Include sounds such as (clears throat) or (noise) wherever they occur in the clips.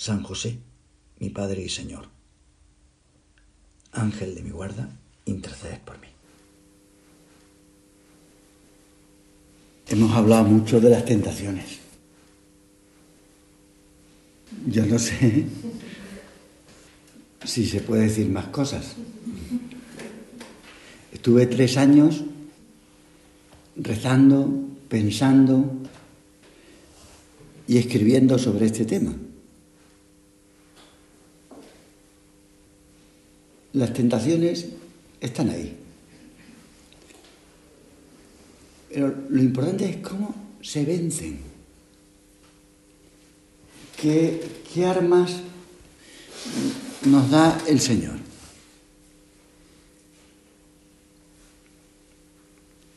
San José, mi Padre y Señor, Ángel de mi guarda, interceded por mí. Hemos hablado mucho de las tentaciones. Yo no sé si se puede decir más cosas. Estuve tres años rezando, pensando y escribiendo sobre este tema. Las tentaciones están ahí. Pero lo importante es cómo se vencen. ¿Qué, armas nos da el Señor?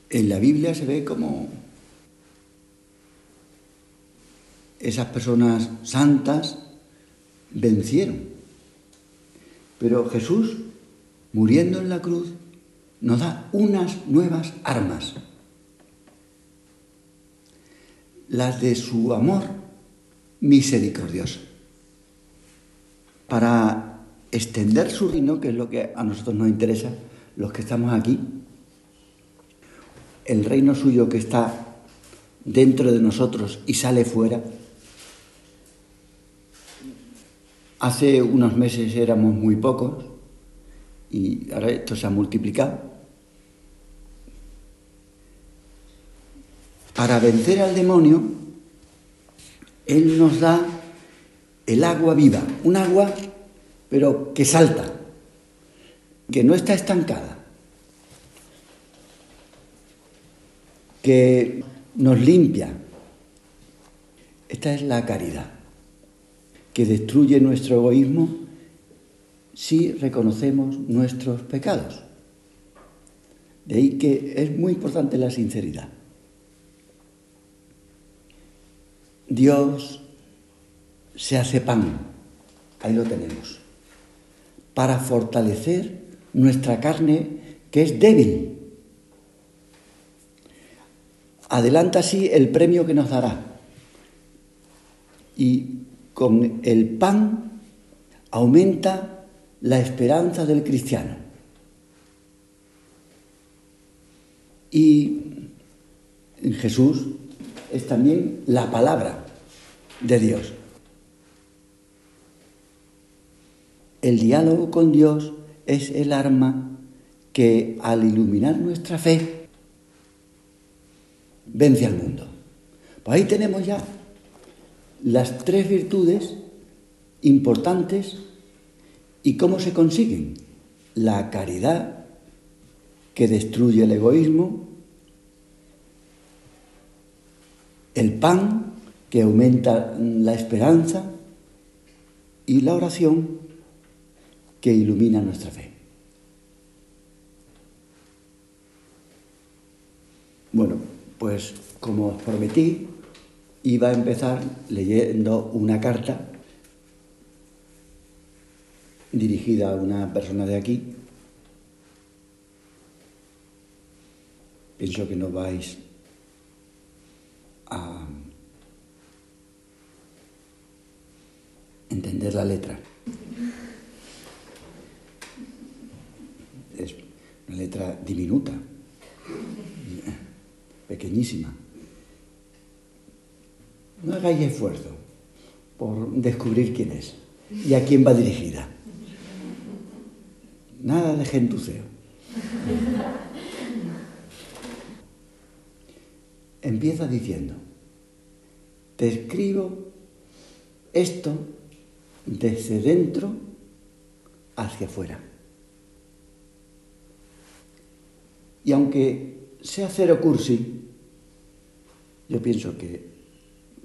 En la Biblia se ve como esas personas santas vencieron. Pero Jesús, muriendo en la cruz, nos da unas nuevas armas. Las de su amor misericordioso. Para extender su reino, que es lo que a nosotros nos interesa, los que estamos aquí, el reino suyo que está dentro de nosotros y sale fuera. Hace unos meses éramos muy pocos y ahora esto se ha multiplicado. Para vencer al demonio, Él nos da el agua viva, un agua pero que salta, que no está estancada. que nos limpia. Esta es la caridad, que destruye nuestro egoísmo si reconocemos nuestros pecados. De ahí que es muy importante la sinceridad. Dios se hace pan, ahí lo tenemos, para fortalecer nuestra carne que es débil adelanta así el premio que nos dará. Y con el pan aumenta la esperanza del cristiano. Y Jesús es también la palabra de Dios. El diálogo con Dios es el arma que al iluminar nuestra fe vence al mundo. Pues ahí tenemos ya las tres virtudes importantes y cómo se consiguen. La caridad, que destruye el egoísmo, el pan, que aumenta la esperanza, y la oración, que ilumina nuestra fe. Bueno, pues como os prometí, iba a empezar leyendo una carta dirigida a una persona de aquí. Pienso que no vais a entender la letra. Es una letra diminuta pequeñísima. No hagáis esfuerzo por descubrir quién es y a quién va dirigida. De gentuceo. Empieza diciendo, te escribo esto desde dentro hacia afuera. Y aunque sea cero cursi, yo pienso que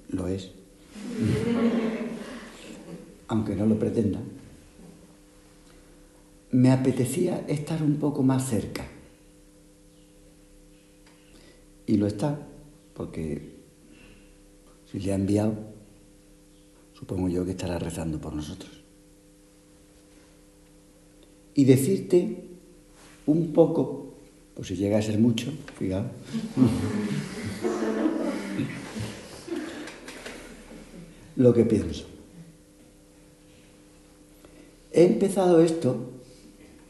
lo es. (laughs) aunque no lo pretenda, me apetecía estar un poco más cerca. Y lo está, porque si le ha enviado, supongo yo que estará rezando por nosotros. Y decirte un poco, pues si llega a ser mucho, fíjate, (laughs) lo que pienso. He empezado esto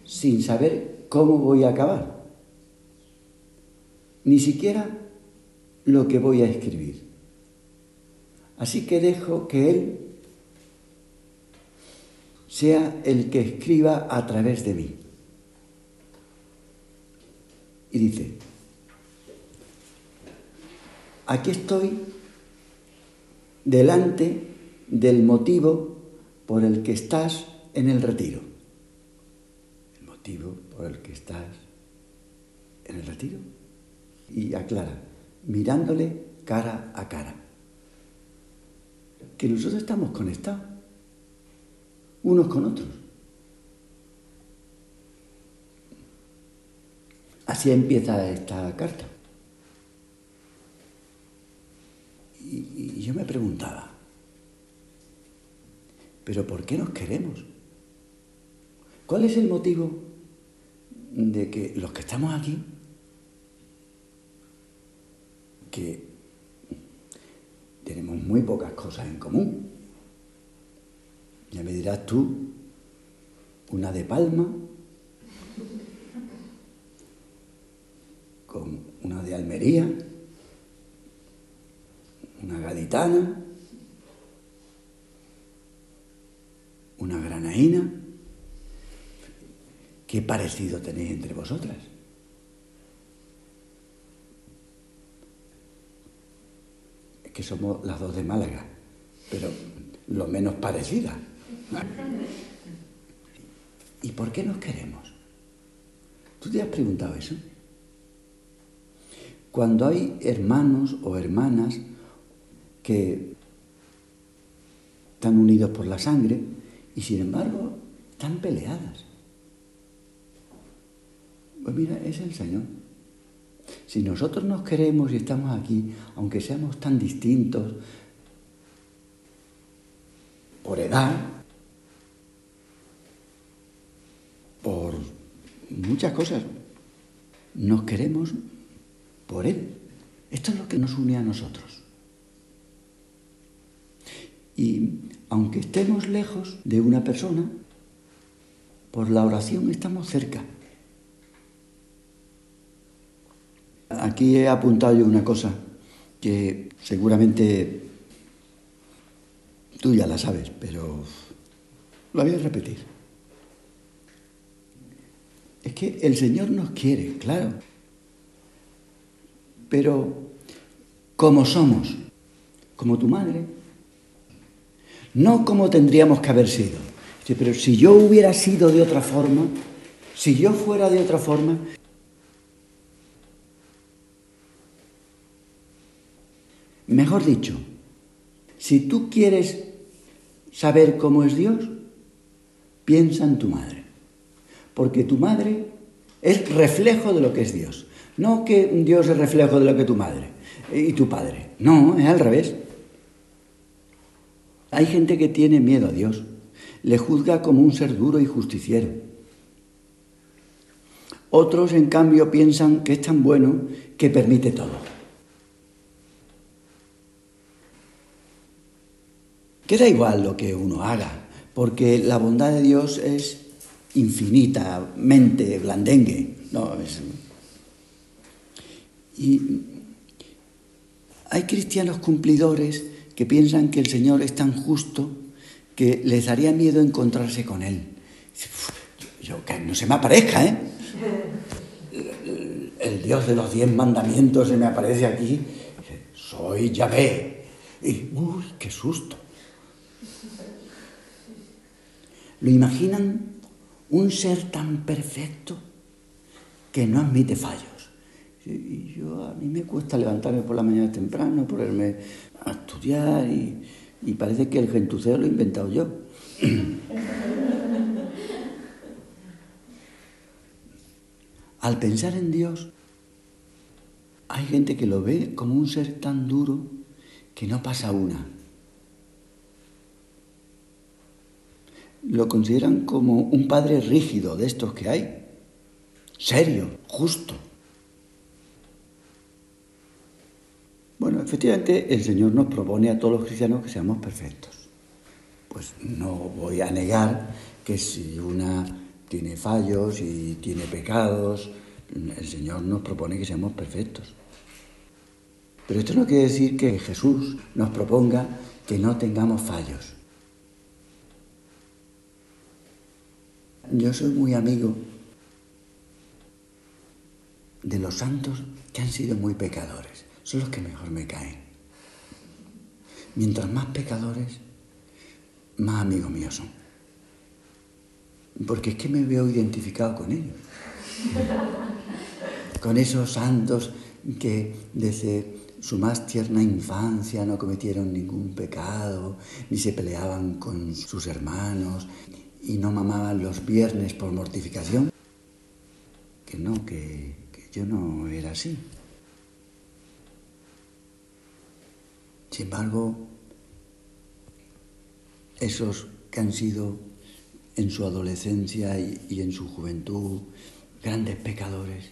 sin saber cómo voy a acabar, ni siquiera lo que voy a escribir. Así que dejo que Él sea el que escriba a través de mí. Y dice, aquí estoy delante del motivo por el que estás en el retiro. Por el que estás en el retiro. Y aclara, mirándole cara a cara. Que nosotros estamos conectados, unos con otros. Así empieza esta carta. Y, yo me preguntaba, ¿pero por qué nos queremos? ¿Cuál es el motivo de que los que estamos aquí, que tenemos muy pocas cosas en común, ya me dirás tú, una de palma, con una de Almería, una gaditana, una granaína. ¿Qué parecido tenéis entre vosotras? Es que somos las dos de Málaga, pero lo menos parecidas. ¿Y por qué nos queremos? ¿Tú te has preguntado eso? Cuando hay hermanos o hermanas que están unidos por la sangre y sin embargo están peleadas. Pues mira, es el Señor. Si nosotros nos queremos y estamos aquí, aunque seamos tan distintos por edad, por muchas cosas, nos queremos por Él. Esto es lo que nos une a nosotros. Y aunque estemos lejos de una persona, por la oración estamos cerca. Aquí he apuntado yo una cosa que seguramente tú ya la sabes, pero lo voy a repetir. Es que el Señor nos quiere, claro, pero como somos, como tu madre, no como tendríamos que haber sido. Pero si yo hubiera sido de otra forma, si yo fuera de otra forma, mejor dicho, si tú quieres saber cómo es Dios, piensa en tu madre, porque tu madre es reflejo de lo que es Dios, no que Dios es reflejo de lo que tu madre y tu padre, no, es al revés. Hay gente que tiene miedo a Dios, le juzga como un ser duro y justiciero. Otros, en cambio, piensan que es tan bueno que permite todo. Que da igual lo que uno haga, porque la bondad de Dios es infinitamente blandengue. No, Y hay cristianos cumplidores que piensan que el Señor es tan justo que les daría miedo encontrarse con Él. Yo, que no se me aparezca, ¿eh? El, Dios de los diez mandamientos se me aparece aquí. Soy Yahvé. Y, uy, qué susto. ¿Lo imaginan? Un ser tan perfecto que no admite fallos. Y yo, a mí me cuesta levantarme por la mañana temprano, ponerme a estudiar y Y parece que el gentuceo lo he inventado yo. (clears throat) Al pensar en Dios, hay gente que lo ve como un ser tan duro que no pasa una. Lo consideran como un padre rígido de estos que hay, serio, justo. Bueno, efectivamente el Señor nos propone a todos los cristianos que seamos perfectos. Pues no voy a negar que si una tiene fallos y tiene pecados, el Señor nos propone que seamos perfectos. Pero esto no quiere decir que Jesús nos proponga que no tengamos fallos. Yo soy muy amigo de los santos que han sido muy pecadores son los que mejor me caen. Mientras más pecadores, más amigos míos son. Porque es que me veo identificado con ellos. (laughs) con esos santos que desde su más tierna infancia no cometieron ningún pecado, ni se peleaban con sus hermanos, y no mamaban los viernes por mortificación. Que no, que, yo no era así. Sin embargo, esos que han sido en su adolescencia y, en su juventud grandes pecadores,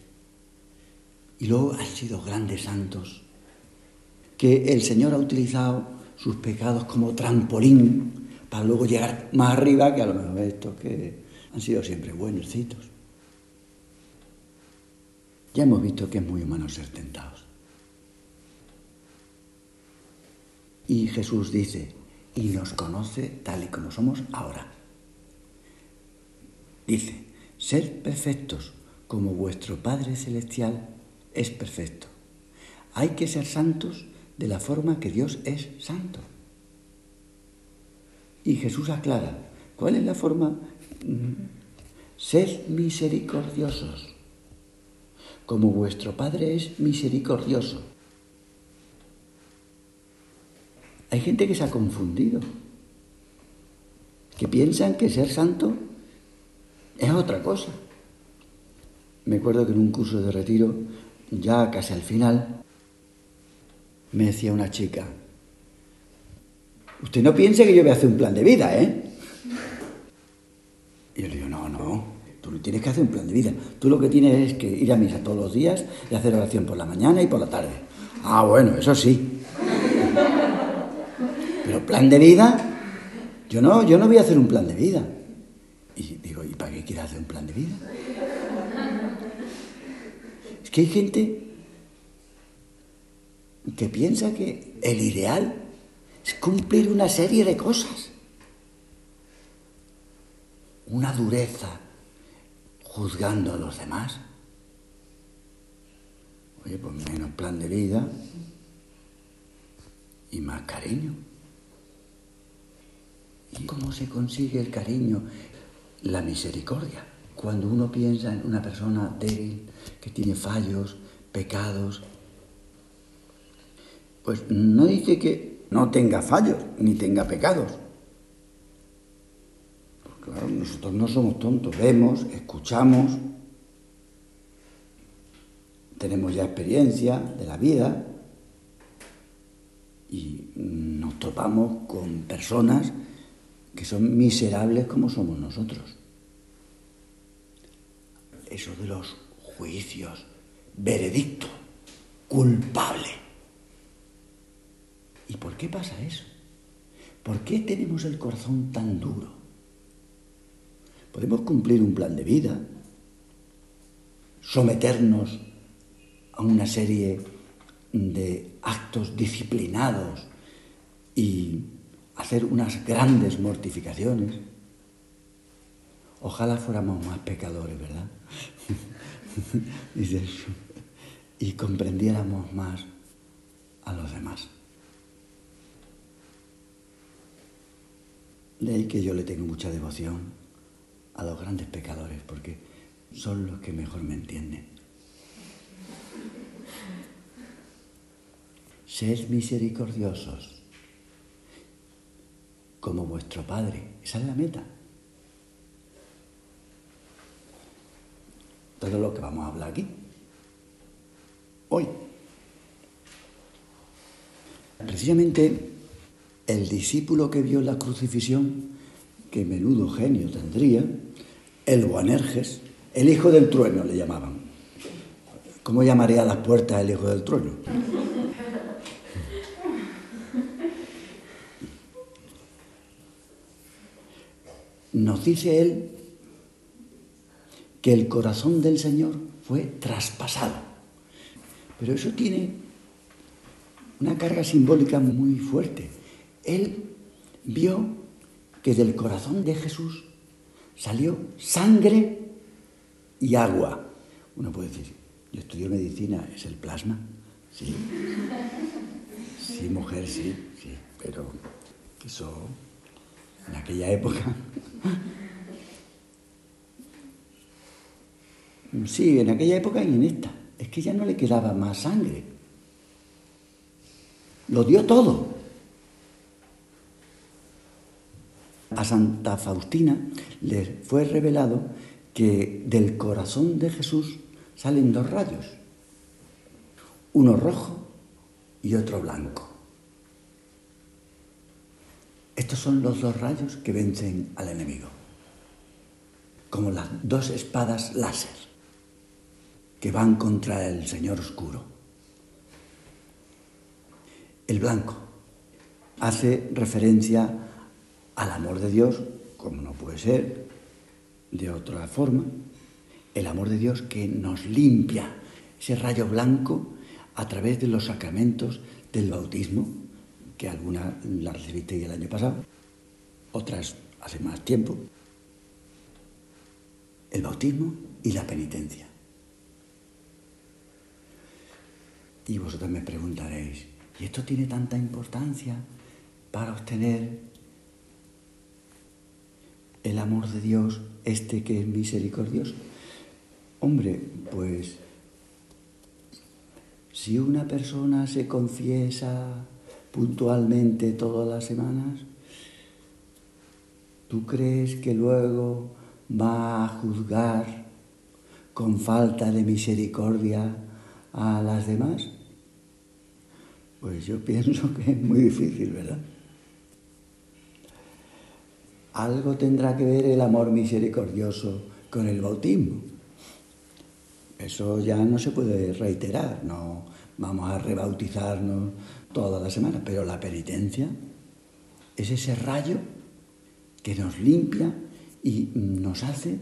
y luego han sido grandes santos, que el Señor ha utilizado sus pecados como trampolín para luego llegar más arriba que a lo mejor estos que han sido siempre buenoscitos. Ya hemos visto que es muy humano ser tentados. Y Jesús dice, y nos conoce tal y como somos ahora. Dice, ser perfectos como vuestro Padre Celestial es perfecto. Hay que ser santos de la forma que Dios es santo. Y Jesús aclara, ¿cuál es la forma? Sed misericordiosos, como vuestro Padre es misericordioso. Hay gente que se ha confundido, que piensan que ser santo es otra cosa. Me acuerdo que en un curso de retiro, ya casi al final, me decía una chica, usted no piense que yo voy a hacer un plan de vida, ¿eh? Y yo le digo, no, no, tú no tienes que hacer un plan de vida. Tú lo que tienes es que ir a misa todos los días y hacer oración por la mañana y por la tarde. Ah, bueno, eso sí. Pero plan de vida, yo no, yo no voy a hacer un plan de vida. Y digo, ¿y para qué quieres hacer un plan de vida? Es que hay gente que piensa que el ideal es cumplir una serie de cosas. Una dureza juzgando a los demás. Oye, pues menos plan de vida y más cariño. ¿Y cómo se consigue el cariño? La misericordia. Cuando uno piensa en una persona débil, que tiene fallos, pecados, pues no dice que no tenga fallos ni tenga pecados. Pues claro, nosotros no somos tontos, vemos, escuchamos, tenemos ya experiencia de la vida y nos topamos con personas que son miserables como somos nosotros. Eso de los juicios, veredicto, culpable. ¿Y por qué pasa eso? ¿Por qué tenemos el corazón tan duro? Podemos cumplir un plan de vida, someternos a una serie de actos disciplinados y hacer unas grandes mortificaciones. Ojalá fuéramos más pecadores, ¿verdad? (laughs) y comprendiéramos más a los demás. De ahí que yo le tengo mucha devoción a los grandes pecadores, porque son los que mejor me entienden. Sed misericordiosos como vuestro Padre. Esa es la meta. Todo lo que vamos a hablar aquí. Hoy. Precisamente el discípulo que vio la crucifixión, que menudo genio tendría, el Boanerges, el hijo del trueno le llamaban. ¿Cómo llamaría a las puertas el hijo del trueno? Nos dice él que el corazón del Señor fue traspasado. Pero eso tiene una carga simbólica muy fuerte. Él vio que del corazón de Jesús salió sangre y agua. Uno puede decir, yo estudio medicina, ¿es el plasma? Sí. Sí, mujer, sí, sí. Pero eso, en aquella época... Sí, en aquella época y en esta. Es que ya no le quedaba más sangre. Lo dio todo. A Santa Faustina le fue revelado que del corazón de Jesús salen dos rayos, uno rojo y otro blanco. Estos son los dos rayos que vencen al enemigo, como las dos espadas láser que van contra el Señor oscuro. El blanco hace referencia al amor de Dios, como no puede ser de otra forma, el amor de Dios que nos limpia, ese rayo blanco a través de los sacramentos del bautismo, que algunas la recibiste el año pasado, otras hace más tiempo, el bautismo y la penitencia. Y vosotros me preguntaréis, ¿y esto tiene tanta importancia para obtener el amor de Dios, este que es misericordioso? Hombre, pues si una persona se confiesa puntualmente todas las semanas, ¿tú crees que luego va a juzgar con falta de misericordia a las demás? Pues yo (laughs) pienso que es muy difícil, ¿verdad? Algo tendrá que ver el amor misericordioso con el bautismo. Eso ya no se puede reiterar, no vamos a rebautizarnos toda la semana, pero la penitencia es ese rayo que nos limpia y nos hace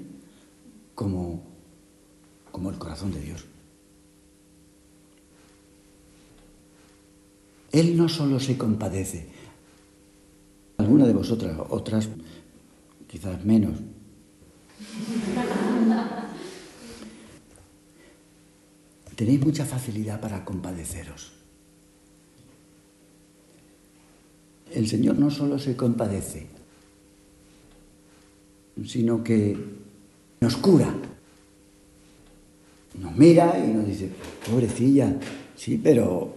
como, como el corazón de Dios. Él no solo se compadece, alguna de vosotras, otras quizás menos, tenéis mucha facilidad para compadeceros. El Señor no solo se compadece, sino que nos cura. Nos mira y nos dice, pobrecilla, sí, pero,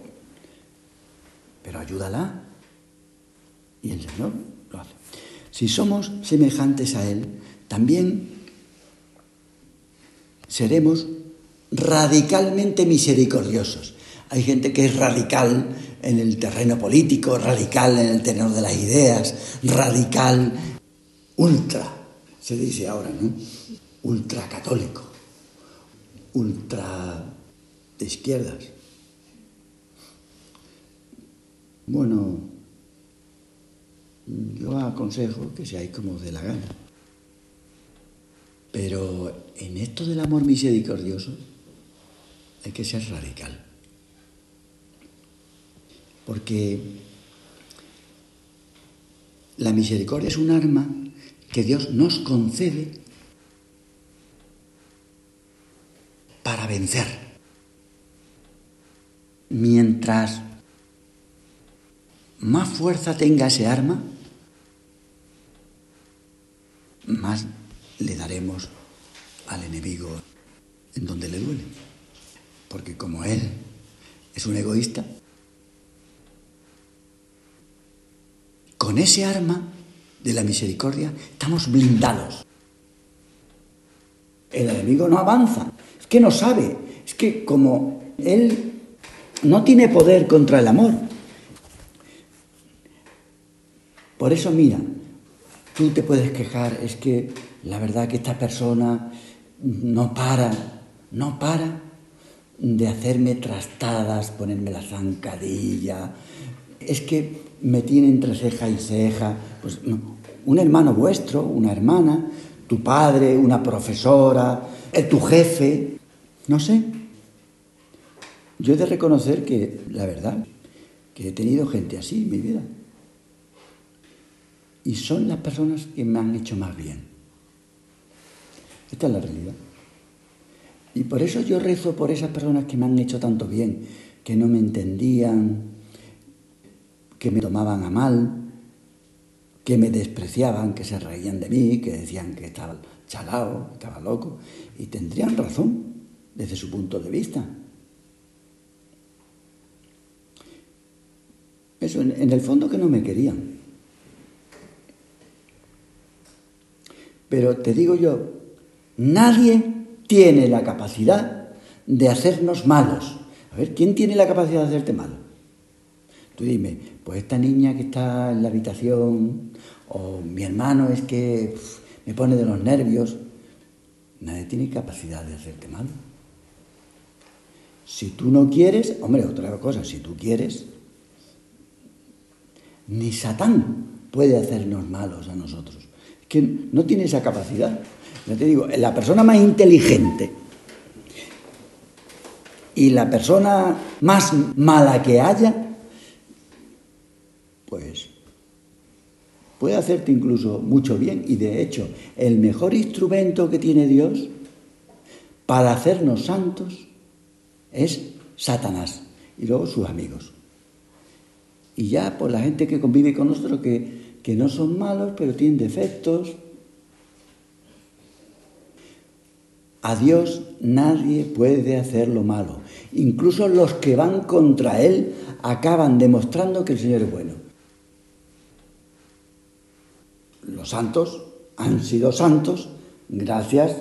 pero ayúdala. Y el Señor. Si somos semejantes a Él, también seremos radicalmente misericordiosos. Hay gente que es radical en el terreno político, radical en el tenor de las ideas, radical, ultra, se dice ahora, ¿no? Ultra católico, ultra de izquierdas. Bueno, yo aconsejo que seáis como de la gana. Pero en esto del amor misericordioso hay que ser radical. Porque la misericordia es un arma que Dios nos concede para vencer. Mientras más fuerza tenga ese arma, más le daremos al enemigo en donde le duele. Porque como él es un egoísta, con ese arma de la misericordia, estamos blindados. El enemigo no avanza, es que no sabe, es que como él no tiene poder contra el amor. Por eso mira, tú te puedes quejar, es que la verdad que esta persona no para, no para de hacerme trastadas, ponerme la zancadilla. Es que me tiene entre ceja y ceja. Pues un hermano vuestro, una hermana, tu padre, una profesora, eh, tu jefe, no sé. Yo he de reconocer que, la verdad, que he tenido gente así en mi vida. Y son las personas que me han hecho más bien. Esta es la realidad. Y por eso yo rezo por esas personas que me han hecho tanto bien, que no me entendían, que me tomaban a mal, que me despreciaban, que se reían de mí, que decían que estaba chalao, que estaba loco, y tendrían razón desde su punto de vista. Eso, en, en el fondo que no me querían. Pero te digo yo, nadie tiene la capacidad de hacernos malos. A ver, ¿quién tiene la capacidad de hacerte malo? Tú dime, pues esta niña que está en la habitación, o mi hermano es que me pone de los nervios. Nadie tiene capacidad de hacerte mal. Si tú no quieres, hombre, otra cosa, si tú quieres, ni Satán puede hacernos malos a nosotros. Que no tiene esa capacidad. Ya te digo, la persona más inteligente y la persona más mala que haya, pues puede hacerte incluso mucho bien. Y de hecho, el mejor instrumento que tiene Dios para hacernos santos es Satanás y luego sus amigos. Y ya, pues la gente que convive con nosotros, que, que no son malos, pero tienen defectos, A Dios nadie puede hacer lo malo. Incluso los que van contra Él acaban demostrando que el Señor es bueno. Los santos han sido santos gracias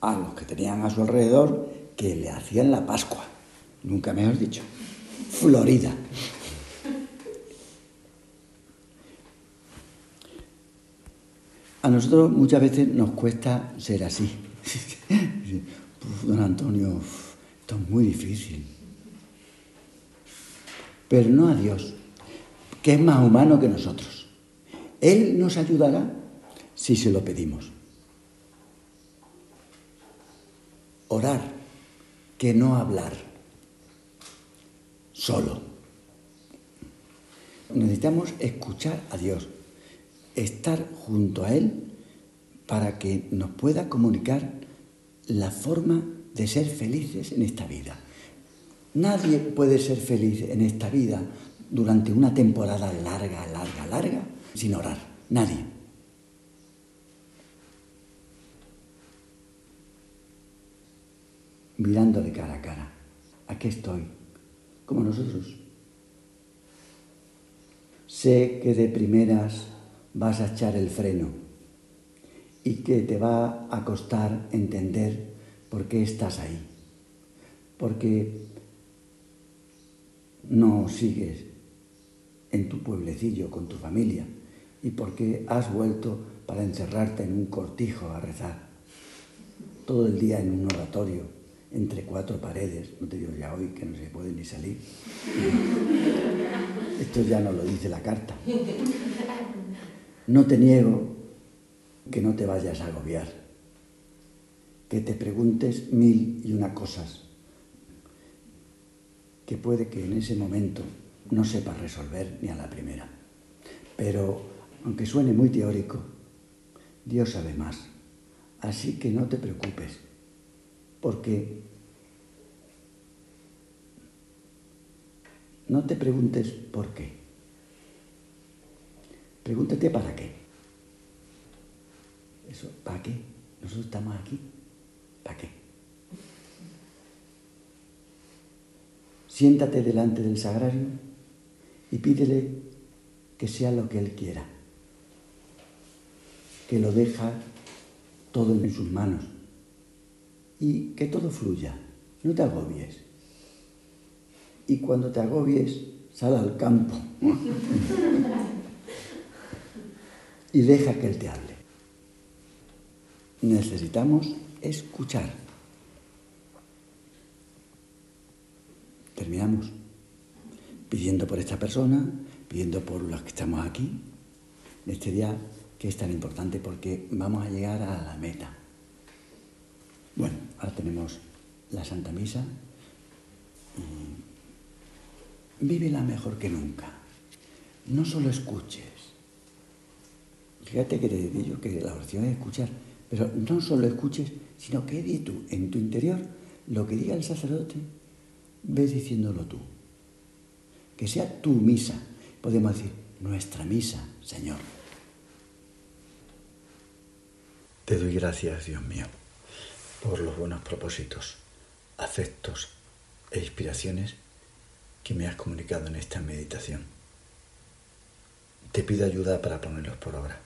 a los que tenían a su alrededor que le hacían la Pascua. Nunca me has dicho. Florida. A nosotros muchas veces nos cuesta ser así. (laughs) Don Antonio, esto es muy difícil. Pero no a Dios, que es más humano que nosotros. Él nos ayudará si se lo pedimos. Orar, que no hablar, solo. Necesitamos escuchar a Dios estar junto a Él para que nos pueda comunicar la forma de ser felices en esta vida. Nadie puede ser feliz en esta vida durante una temporada larga, larga, larga, sin orar. Nadie. Mirándole cara a cara. Aquí estoy, como nosotros. Sé que de primeras vas a echar el freno y que te va a costar entender por qué estás ahí. Porque no sigues en tu pueblecillo con tu familia y porque has vuelto para encerrarte en un cortijo a rezar todo el día en un oratorio entre cuatro paredes, no te digo ya hoy que no se puede ni salir. Esto ya no lo dice la carta. No te niego que no te vayas a agobiar, que te preguntes mil y una cosas, que puede que en ese momento no sepas resolver ni a la primera. Pero, aunque suene muy teórico, Dios sabe más. Así que no te preocupes, porque no te preguntes por qué. Pregúntate para qué. Eso, ¿para qué? Nosotros estamos aquí. ¿Para qué? Siéntate delante del sagrario y pídele que sea lo que Él quiera, que lo deja todo en sus manos y que todo fluya, no te agobies. Y cuando te agobies, sal al campo (laughs) y deja que Él te hable. Necesitamos escuchar. Terminamos pidiendo por esta persona, pidiendo por los que estamos aquí, en este día que es tan importante porque vamos a llegar a la meta. Bueno, ahora tenemos la Santa Misa y vívela mejor que nunca. No solo escuches. Fíjate que te digo que la oración es escuchar, pero no solo escuches, sino que di tú en tu interior lo que diga el sacerdote, ves diciéndolo tú. Que sea tu misa. Podemos decir, nuestra misa, Señor. Te doy gracias, Dios mío, por los buenos propósitos, afectos e inspiraciones que me has comunicado en esta meditación. Te pido ayuda para ponerlos por obra.